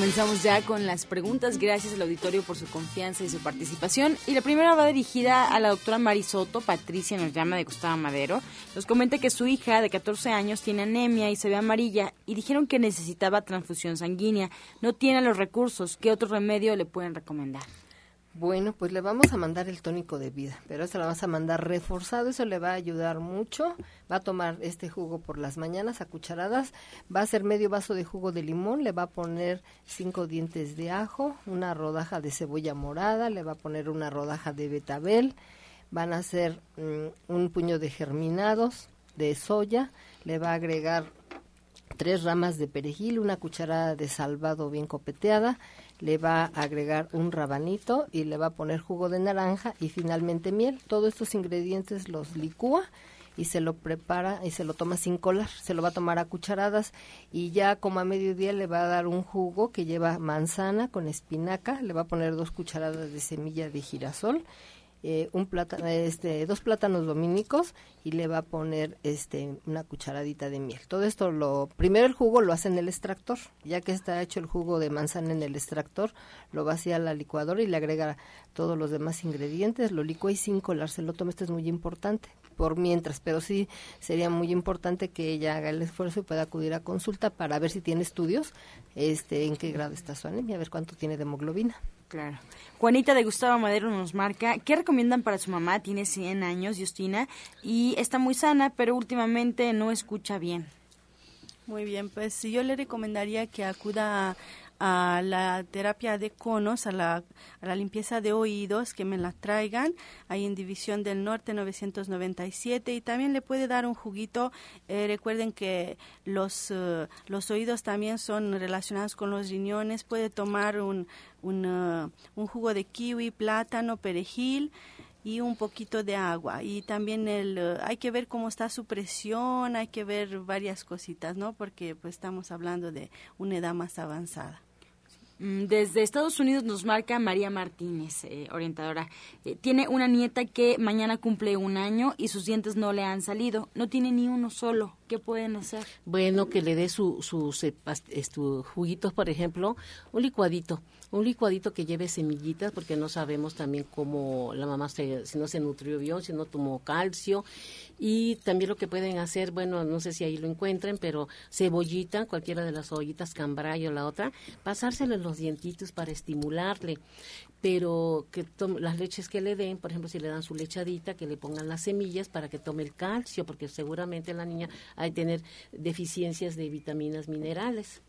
Comenzamos ya con las preguntas. Gracias al auditorio por su confianza y su participación. Y la primera va dirigida a la doctora Marisoto. Patricia nos llama de Gustavo Madero. Nos comenta que su hija de 14 años tiene anemia y se ve amarilla y dijeron que necesitaba transfusión sanguínea. No tiene los recursos. ¿Qué otro remedio le pueden recomendar? Bueno, pues le vamos a mandar el tónico de vida, pero se lo vamos a mandar reforzado, eso le va a ayudar mucho. Va a tomar este jugo por las mañanas a cucharadas, va a hacer medio vaso de jugo de limón, le va a poner cinco dientes de ajo, una rodaja de cebolla morada, le va a poner una rodaja de betabel, van a hacer mm, un puño de germinados de soya, le va a agregar tres ramas de perejil, una cucharada de salvado bien copeteada, le va a agregar un rabanito y le va a poner jugo de naranja y finalmente miel. Todos estos ingredientes los licúa y se lo prepara y se lo toma sin colar, se lo va a tomar a cucharadas y ya como a mediodía le va a dar un jugo que lleva manzana con espinaca, le va a poner dos cucharadas de semilla de girasol eh, un plátano, este, dos plátanos dominicos y le va a poner este, una cucharadita de miel. Todo esto, lo primero el jugo lo hace en el extractor, ya que está hecho el jugo de manzana en el extractor, lo vacía a la licuadora y le agrega todos los demás ingredientes, lo licúa y sin colarse lo toma, esto es muy importante por mientras, pero sí sería muy importante que ella haga el esfuerzo y pueda acudir a consulta para ver si tiene estudios, este, en qué grado está su anemia, a ver cuánto tiene de hemoglobina. Claro. Juanita de Gustavo Madero nos marca, ¿qué recomiendan para su mamá? Tiene 100 años, Justina, y está muy sana, pero últimamente no escucha bien. Muy bien, pues yo le recomendaría que acuda a la terapia de conos, a la, a la limpieza de oídos, que me la traigan, ahí en División del Norte 997 y también le puede dar un juguito. Eh, recuerden que los, eh, los oídos también son relacionados con los riñones, puede tomar un, un, eh, un jugo de kiwi, plátano, perejil y un poquito de agua. Y también el hay que ver cómo está su presión hay que ver varias cositas no porque pues estamos hablando de una edad más avanzada desde Estados Unidos nos marca María Martínez, eh, orientadora. Eh, tiene una nieta que mañana cumple un año y sus dientes no le han salido. No tiene ni uno solo. ¿Qué pueden hacer? Bueno, que le dé su, sus eh, juguitos, por ejemplo, un licuadito un licuadito que lleve semillitas porque no sabemos también cómo la mamá se, si no se nutrió bien, si no tomó calcio y también lo que pueden hacer, bueno, no sé si ahí lo encuentren, pero cebollita, cualquiera de las ollitas, cambray o la otra, pasárselo en los dientitos para estimularle pero que las leches que le den, por ejemplo, si le dan su lechadita, que le pongan las semillas para que tome el calcio, porque seguramente la niña a tener deficiencias de vitaminas, minerales.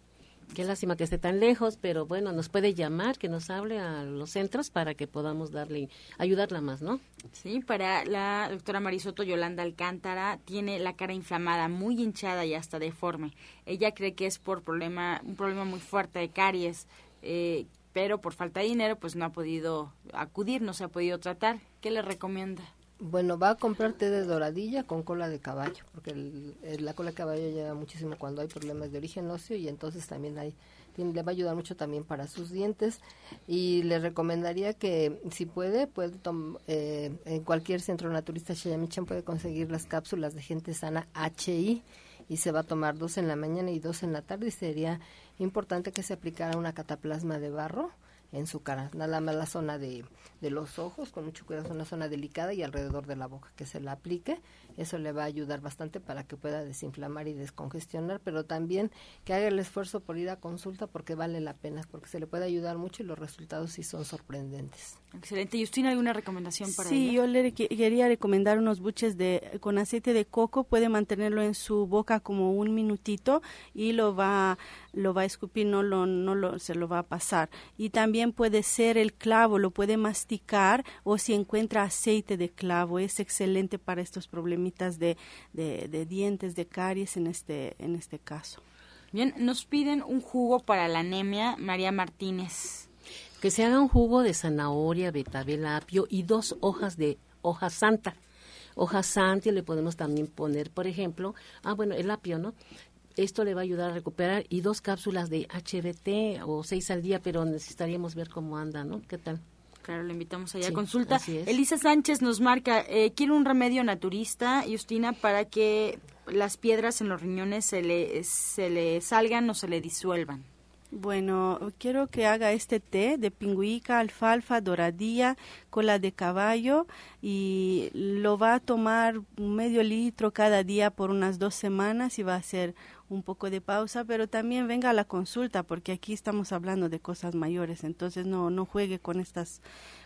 Qué lástima que esté tan lejos, pero bueno, nos puede llamar, que nos hable a los centros para que podamos darle, ayudarla más, ¿no? Sí, para la doctora Marisoto Yolanda Alcántara, tiene la cara inflamada, muy hinchada y hasta deforme. Ella cree que es por problema, un problema muy fuerte de caries, eh, pero por falta de dinero, pues no ha podido acudir, no se ha podido tratar. ¿Qué le recomienda? Bueno, va a comprar té de doradilla con cola de caballo, porque la cola de caballo ayuda muchísimo cuando hay problemas de origen óseo y entonces también hay, le va a ayudar mucho también para sus dientes y le recomendaría que si puede, puede eh, en cualquier centro naturista Chayamichan puede conseguir las cápsulas de gente sana HI y se va a tomar dos en la mañana y dos en la tarde y sería importante que se aplicara una cataplasma de barro en su cara, nada más la zona de, de los ojos, con mucho cuidado, una zona delicada y alrededor de la boca, que se la aplique, eso le va a ayudar bastante para que pueda desinflamar y descongestionar, pero también que haga el esfuerzo por ir a consulta porque vale la pena, porque se le puede ayudar mucho y los resultados sí son sorprendentes. Excelente. ¿Y usted tiene alguna recomendación para Sí, yo le quería recomendar unos buches de con aceite de coco. Puede mantenerlo en su boca como un minutito y lo va lo va a escupir, no lo no lo se lo va a pasar. Y también puede ser el clavo, lo puede masticar o si encuentra aceite de clavo es excelente para estos problemitas de, de, de dientes, de caries en este en este caso. Bien, nos piden un jugo para la anemia, María Martínez que se haga un jugo de zanahoria, betabel, apio y dos hojas de hoja santa. Hoja santa le podemos también poner, por ejemplo, ah, bueno, el apio, ¿no? Esto le va a ayudar a recuperar y dos cápsulas de HBT o seis al día, pero necesitaríamos ver cómo anda, ¿no? ¿Qué tal? Claro, le invitamos allá a consulta. Elisa Sánchez nos marca, eh, quiere un remedio naturista, Justina, para que las piedras en los riñones se le, se le salgan o se le disuelvan. Bueno, quiero que haga este té de pingüica, alfalfa, doradilla, cola de caballo y lo va a tomar medio litro cada día por unas dos semanas y va a hacer un poco de pausa, pero también venga a la consulta porque aquí estamos hablando de cosas mayores, entonces no, no juegue con estas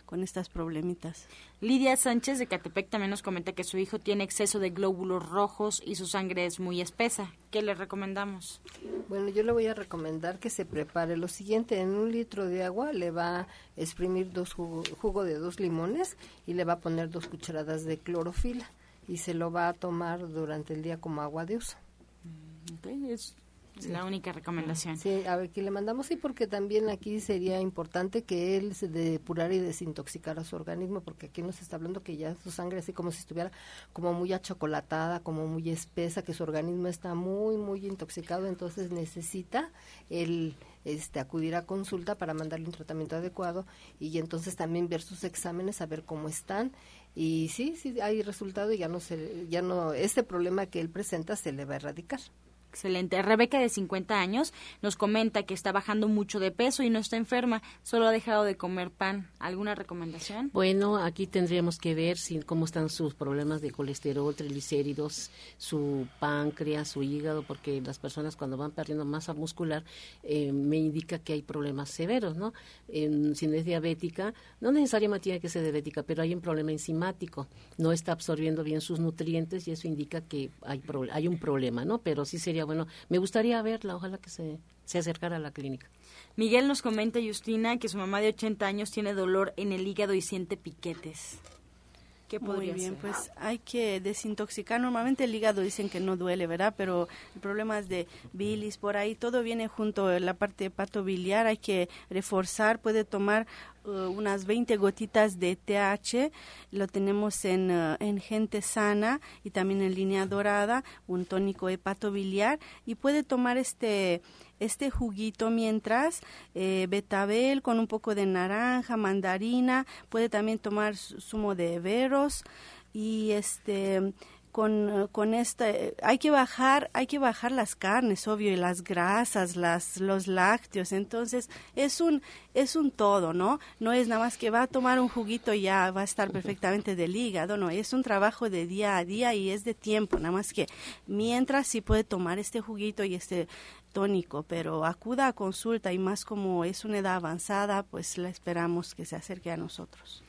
con estas problemitas. Lidia Sánchez de Catepec también nos comenta que su hijo tiene exceso de glóbulos rojos y su sangre es muy espesa. ¿Qué le recomendamos? Bueno, yo le voy a recomendar que se prepare lo siguiente. En un litro de agua le va a exprimir dos jugo, de dos limones y le va a poner dos cucharadas de clorofila y se lo va a tomar durante el día como agua de uso. Es la única recomendación. Sí, a ver, aquí le mandamos, sí, porque también aquí sería importante que él se depurara y desintoxicara su organismo, porque aquí nos está hablando que ya su sangre así como si estuviera como muy achocolatada, como muy espesa, que su organismo está muy, muy intoxicado, entonces necesita el este, acudir a consulta para mandarle un tratamiento adecuado y entonces también ver sus exámenes, a ver cómo están y sí, sí hay resultado y ya no se, ya no, este problema que él presenta se le va a erradicar. Excelente. Rebeca, de 50 años, nos comenta que está bajando mucho de peso y no está enferma, solo ha dejado de comer pan. ¿Alguna recomendación? Bueno, aquí tendríamos que ver si, cómo están sus problemas de colesterol, triglicéridos, su páncreas, su hígado, porque las personas cuando van perdiendo masa muscular eh, me indica que hay problemas severos, ¿no? si no es diabética, no necesariamente tiene que ser diabética, pero hay un problema enzimático, no está absorbiendo bien sus nutrientes y eso indica que hay, hay un problema, ¿no? Pero sí sería bueno, me gustaría verla, ojalá que se, se acercara a la clínica. Miguel nos comenta, Justina, que su mamá de 80 años tiene dolor en el hígado y siente piquetes. ¿Qué Muy bien, pues hay que desintoxicar. Normalmente el hígado dicen que no duele, ¿verdad? Pero el problema es de bilis, por ahí todo viene junto, la parte de pato biliar, hay que reforzar, puede tomar uh, unas 20 gotitas de TH, lo tenemos en, uh, en gente sana y también en línea dorada, un tónico hepatobiliar y puede tomar este este juguito mientras eh, betabel con un poco de naranja, mandarina, puede también tomar zumo de veros y este con, con esta hay que bajar hay que bajar las carnes obvio y las grasas las los lácteos. Entonces es un es un todo no no es nada más que va a tomar un juguito y ya va a estar perfectamente del hígado no es un trabajo de día a día y es de tiempo nada más que mientras sí puede tomar este juguito y este tónico, pero acuda a consulta y más como es una edad avanzada, pues la esperamos que se acerque a nosotros.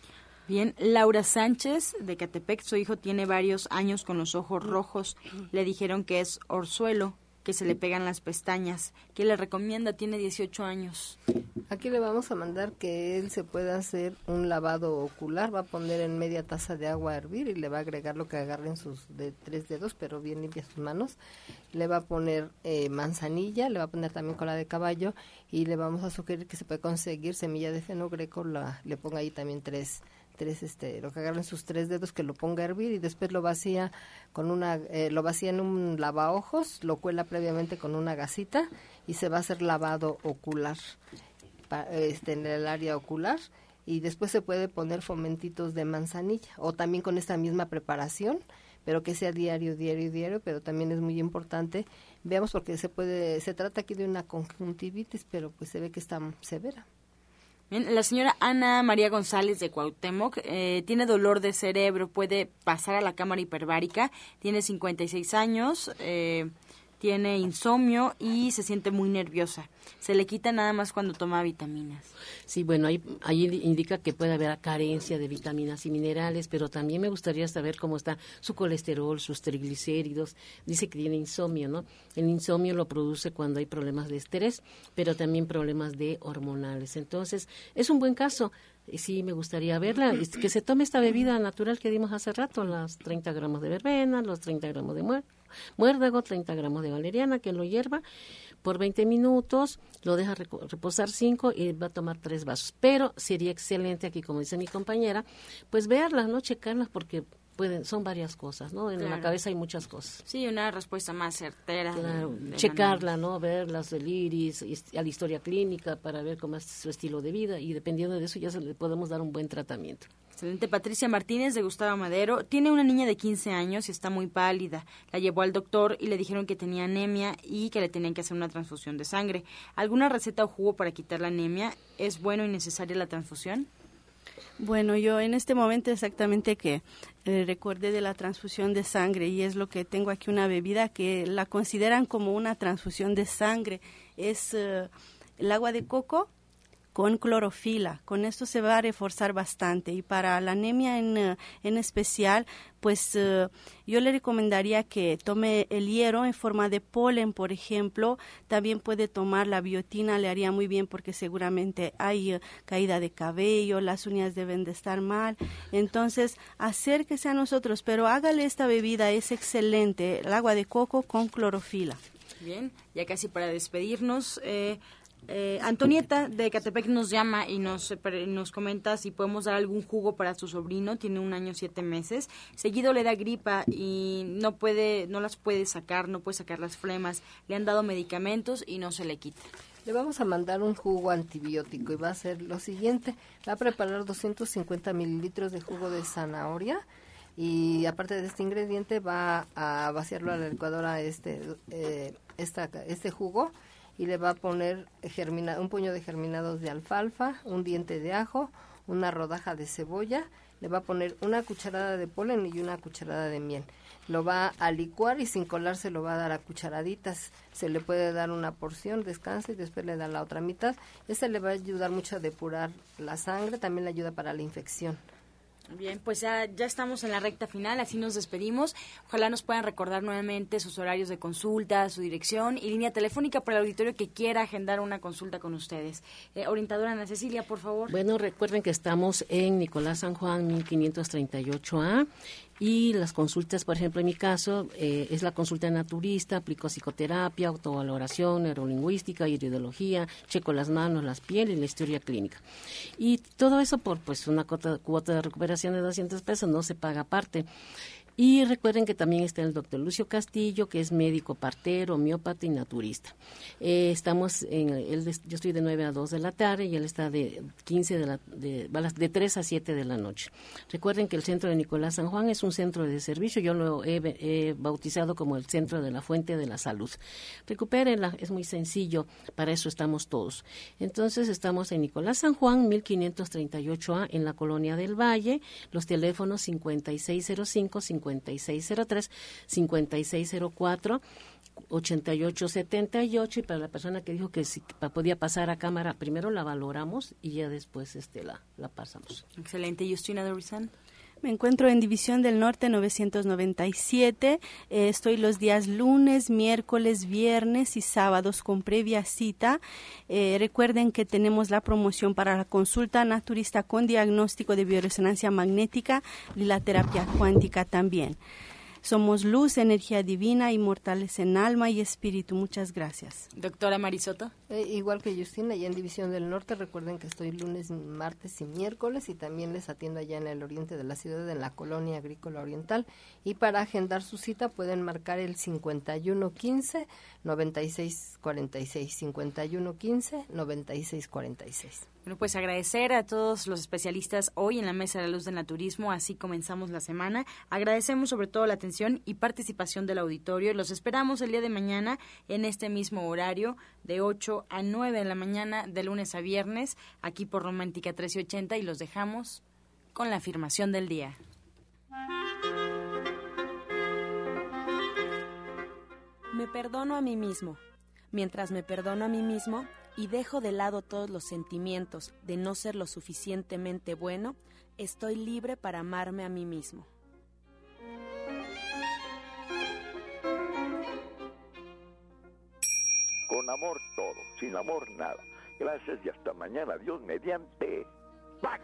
Bien, Laura Sánchez de Catepec, su hijo tiene varios años con los ojos rojos. Le dijeron que es orzuelo, que se le pegan las pestañas. ¿Qué le recomienda? Tiene 18 años. Aquí le vamos a mandar que él se pueda hacer un lavado ocular. Va a poner en media taza de agua a hervir y le va a agregar lo que agarre en sus de tres dedos, pero bien limpia sus manos. Le va a poner eh, manzanilla, le va a poner también cola de caballo y le vamos a sugerir que se puede conseguir semilla de fenogreco. La, le ponga ahí también tres tres este lo que agarren sus tres dedos que lo ponga a hervir y después lo vacía con una eh, lo vacía en un lavaojos lo cuela previamente con una gasita y se va a hacer lavado ocular este en el área ocular. Y después se puede poner fomentitos de manzanilla o también con esta misma preparación pero que sea diario diario diario. Pero también es muy importante veamos porque se puede se trata aquí de una conjuntivitis pero pues se ve que está severa la señora Ana María González de Cuauhtémoc eh, tiene dolor de cerebro, puede pasar a la cámara hiperbárica, tiene 56 años, eh, tiene insomnio y se siente muy nerviosa. Se le quita nada más cuando toma vitaminas. Sí, bueno, ahí, ahí indica que puede haber carencia de vitaminas y minerales, pero también me gustaría saber cómo está su colesterol, sus triglicéridos. Dice que tiene insomnio, ¿no? El insomnio lo produce cuando hay problemas de estrés, pero también problemas de hormonales. Entonces, es un buen caso sí me gustaría verla, que se tome esta bebida natural que dimos hace rato, las 30 gramos de verbena, los 30 gramos de muerte muérdago, 30 gramos de valeriana, que lo hierva por 20 minutos, lo deja reposar 5 y va a tomar 3 vasos. Pero sería excelente aquí, como dice mi compañera, pues verlas, ¿no? Checarlas porque pueden, son varias cosas, ¿no? En la cabeza hay muchas cosas. Sí, una respuesta más certera. checarla, ¿no? Verlas del iris, a la historia clínica para ver cómo es su estilo de vida y dependiendo de eso ya se le podemos dar un buen tratamiento. Excelente. Patricia Martínez de Gustavo Madero tiene una niña de 15 años y está muy pálida. La llevó al doctor y le dijeron que tenía anemia y que le tenían que hacer una transfusión de sangre. ¿Alguna receta o jugo para quitar la anemia? ¿Es bueno y necesaria la transfusión? Bueno, yo en este momento exactamente que eh, recuerde de la transfusión de sangre y es lo que tengo aquí una bebida que la consideran como una transfusión de sangre. Es eh, el agua de coco con clorofila. Con esto se va a reforzar bastante. Y para la anemia en, eh, en especial, pues eh, yo le recomendaría que tome el hierro en forma de polen, por ejemplo. También puede tomar la biotina, le haría muy bien porque seguramente hay eh, caída de cabello, las uñas deben de estar mal. Entonces, acérquese a nosotros, pero hágale esta bebida, es excelente, el agua de coco con clorofila. Bien, ya casi para despedirnos, eh, Antonieta de Catepec nos llama y nos, nos comenta si podemos dar algún jugo para su sobrino, tiene un año siete meses, seguido le da gripa y no puede, no las puede sacar, no puede sacar las flemas, le han dado medicamentos y no se le quita. Le vamos a mandar un jugo antibiótico y va a ser lo siguiente, va a preparar 250 mililitros de jugo de zanahoria y aparte de este ingrediente va a vaciarlo a la licuadora este, eh, esta, este jugo y le va a poner un puño de germinados de alfalfa, un diente de ajo, una rodaja de cebolla, le va a poner una cucharada de polen y una cucharada de miel. Lo va a licuar y sin colarse lo va a dar a cucharaditas. Se le puede dar una porción, descansa y después le da la otra mitad. Este le va a ayudar mucho a depurar la sangre, también le ayuda para la infección. Bien, pues ya, ya estamos en la recta final, así nos despedimos. Ojalá nos puedan recordar nuevamente sus horarios de consulta, su dirección y línea telefónica para el auditorio que quiera agendar una consulta con ustedes. Eh, orientadora Ana Cecilia, por favor. Bueno, recuerden que estamos en Nicolás San Juan 1538A y las consultas, por ejemplo, en mi caso, eh, es la consulta naturista, aplico psicoterapia, autovaloración, neurolingüística, iridología, checo las manos, las pieles y la historia clínica. Y todo eso por pues una cuota, cuota de recuperación de 200 pesos, no se paga aparte. Y recuerden que también está el doctor Lucio Castillo, que es médico partero, homeópata y naturista. Eh, estamos en, él, yo estoy de 9 a 2 de la tarde y él está de 15 de, la, de, de 3 a 7 de la noche. Recuerden que el centro de Nicolás San Juan es un centro de servicio, yo lo he, bautizado como el centro de la fuente de la salud. Recupérenla, es muy sencillo, para eso estamos todos. Entonces estamos en Nicolás San Juan, 1538A, en la colonia del Valle, los teléfonos 5605 5603, 5604 8878 y para la persona que dijo que si podía pasar a cámara, primero la valoramos y ya después este la, la pasamos. Excelente. Justina Dorizan. Me encuentro en División del Norte 997. Eh, estoy los días lunes, miércoles, viernes y sábados con previa cita. Eh, recuerden que tenemos la promoción para la consulta naturista con diagnóstico de bioresonancia magnética y la terapia cuántica también. Somos luz, energía divina, inmortales en alma y espíritu. Muchas gracias. Doctora Marisoto. Eh, igual que Justina, allá en División del Norte, recuerden que estoy lunes, martes y miércoles y también les atiendo allá en el oriente de la ciudad, en la colonia agrícola oriental. Y para agendar su cita pueden marcar el 5115 9646 5115 9646. Bueno, pues agradecer a todos los especialistas hoy en la Mesa de la Luz del Naturismo, así comenzamos la semana. Agradecemos sobre todo la atención y participación del auditorio. Los esperamos el día de mañana en este mismo horario, de 8 a 9 de la mañana, de lunes a viernes, aquí por Romántica 1380 y los dejamos con la afirmación del día. Me perdono a mí mismo. Mientras me perdono a mí mismo, y dejo de lado todos los sentimientos de no ser lo suficientemente bueno, estoy libre para amarme a mí mismo. Con amor todo, sin amor nada. Gracias y hasta mañana. Dios mediante. ¡Pax!